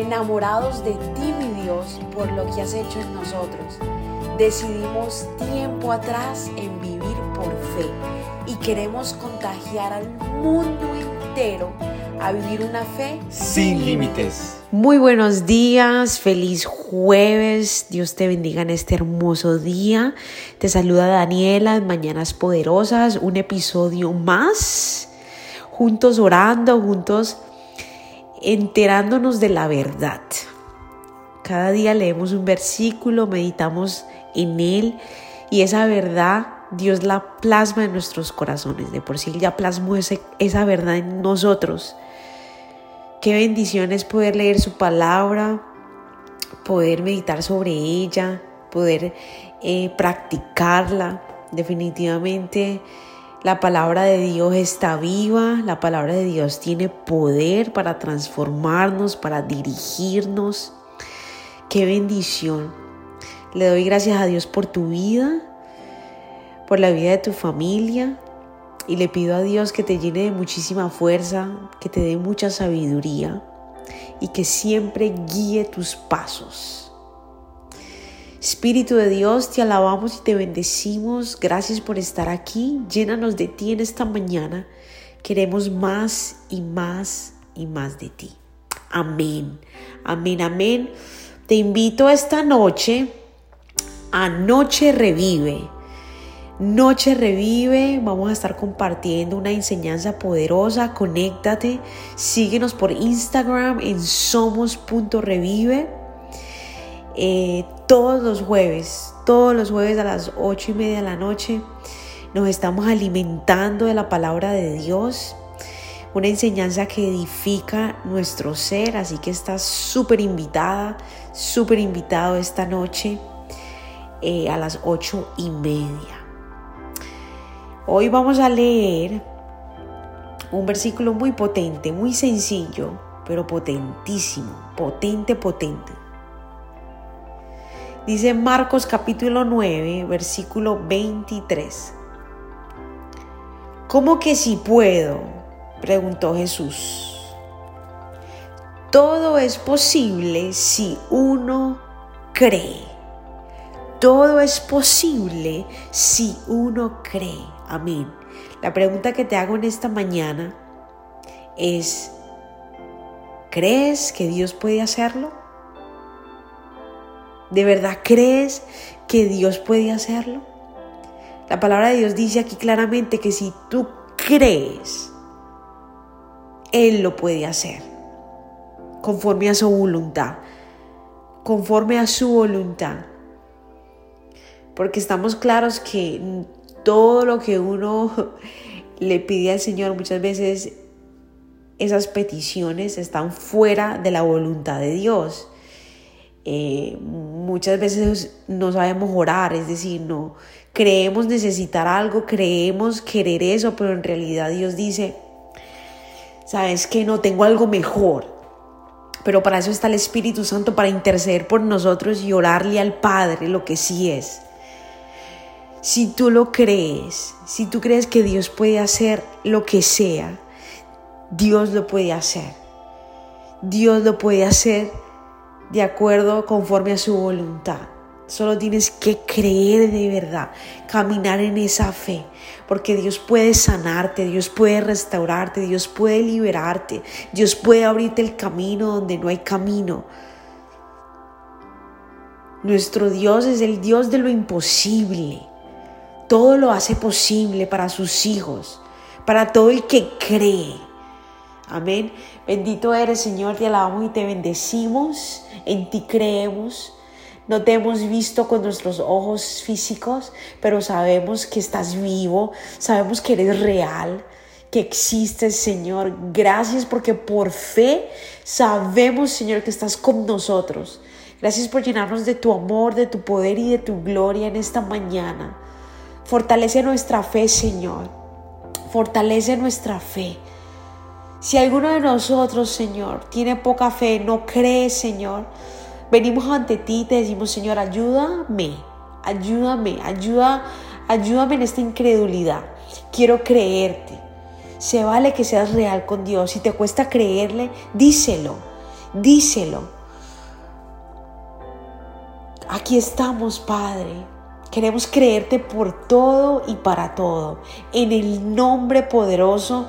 enamorados de ti, mi Dios, por lo que has hecho en nosotros. Decidimos tiempo atrás en vivir por fe y queremos contagiar al mundo entero a vivir una fe sin límites. Muy buenos días, feliz jueves, Dios te bendiga en este hermoso día. Te saluda Daniela en Mañanas Poderosas, un episodio más, juntos orando, juntos enterándonos de la verdad. Cada día leemos un versículo, meditamos en él y esa verdad Dios la plasma en nuestros corazones. De por sí ya plasmó esa verdad en nosotros. Qué bendición es poder leer su palabra, poder meditar sobre ella, poder eh, practicarla. Definitivamente la palabra de Dios está viva, la palabra de Dios tiene poder para transformarnos, para dirigirnos. Qué bendición. Le doy gracias a Dios por tu vida, por la vida de tu familia y le pido a Dios que te llene de muchísima fuerza, que te dé mucha sabiduría y que siempre guíe tus pasos. Espíritu de Dios, te alabamos y te bendecimos. Gracias por estar aquí. Llénanos de ti en esta mañana. Queremos más y más y más de ti. Amén. Amén, amén. Te invito esta noche a Noche Revive. Noche Revive, vamos a estar compartiendo una enseñanza poderosa. Conéctate, síguenos por Instagram en somos.revive. Eh, todos los jueves, todos los jueves a las ocho y media de la noche, nos estamos alimentando de la palabra de Dios, una enseñanza que edifica nuestro ser, así que estás súper invitada, súper invitado esta noche eh, a las ocho y media. Hoy vamos a leer un versículo muy potente, muy sencillo, pero potentísimo, potente, potente. Dice Marcos capítulo 9, versículo 23. ¿Cómo que si puedo? preguntó Jesús. Todo es posible si uno cree. Todo es posible si uno cree. Amén. La pregunta que te hago en esta mañana es, ¿crees que Dios puede hacerlo? ¿De verdad crees que Dios puede hacerlo? La palabra de Dios dice aquí claramente que si tú crees, Él lo puede hacer, conforme a su voluntad, conforme a su voluntad. Porque estamos claros que todo lo que uno le pide al Señor muchas veces, esas peticiones están fuera de la voluntad de Dios. Eh, muchas veces no sabemos orar, es decir, no creemos necesitar algo, creemos querer eso, pero en realidad Dios dice, sabes que no tengo algo mejor, pero para eso está el Espíritu Santo, para interceder por nosotros y orarle al Padre lo que sí es. Si tú lo crees, si tú crees que Dios puede hacer lo que sea, Dios lo puede hacer. Dios lo puede hacer de acuerdo conforme a su voluntad. Solo tienes que creer de verdad, caminar en esa fe, porque Dios puede sanarte, Dios puede restaurarte, Dios puede liberarte, Dios puede abrirte el camino donde no hay camino. Nuestro Dios es el Dios de lo imposible. Todo lo hace posible para sus hijos, para todo el que cree. Amén. Bendito eres, Señor, te alabamos y te bendecimos. En ti creemos. No te hemos visto con nuestros ojos físicos, pero sabemos que estás vivo, sabemos que eres real, que existes, Señor. Gracias porque por fe sabemos, Señor, que estás con nosotros. Gracias por llenarnos de tu amor, de tu poder y de tu gloria en esta mañana. Fortalece nuestra fe, Señor. Fortalece nuestra fe. Si alguno de nosotros, Señor, tiene poca fe, no cree, Señor, venimos ante ti y te decimos, Señor, ayúdame, ayúdame, ayuda, ayúdame en esta incredulidad. Quiero creerte. Se vale que seas real con Dios. Si te cuesta creerle, díselo. díselo. Aquí estamos, Padre. Queremos creerte por todo y para todo. En el nombre poderoso de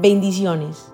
Bendiciones.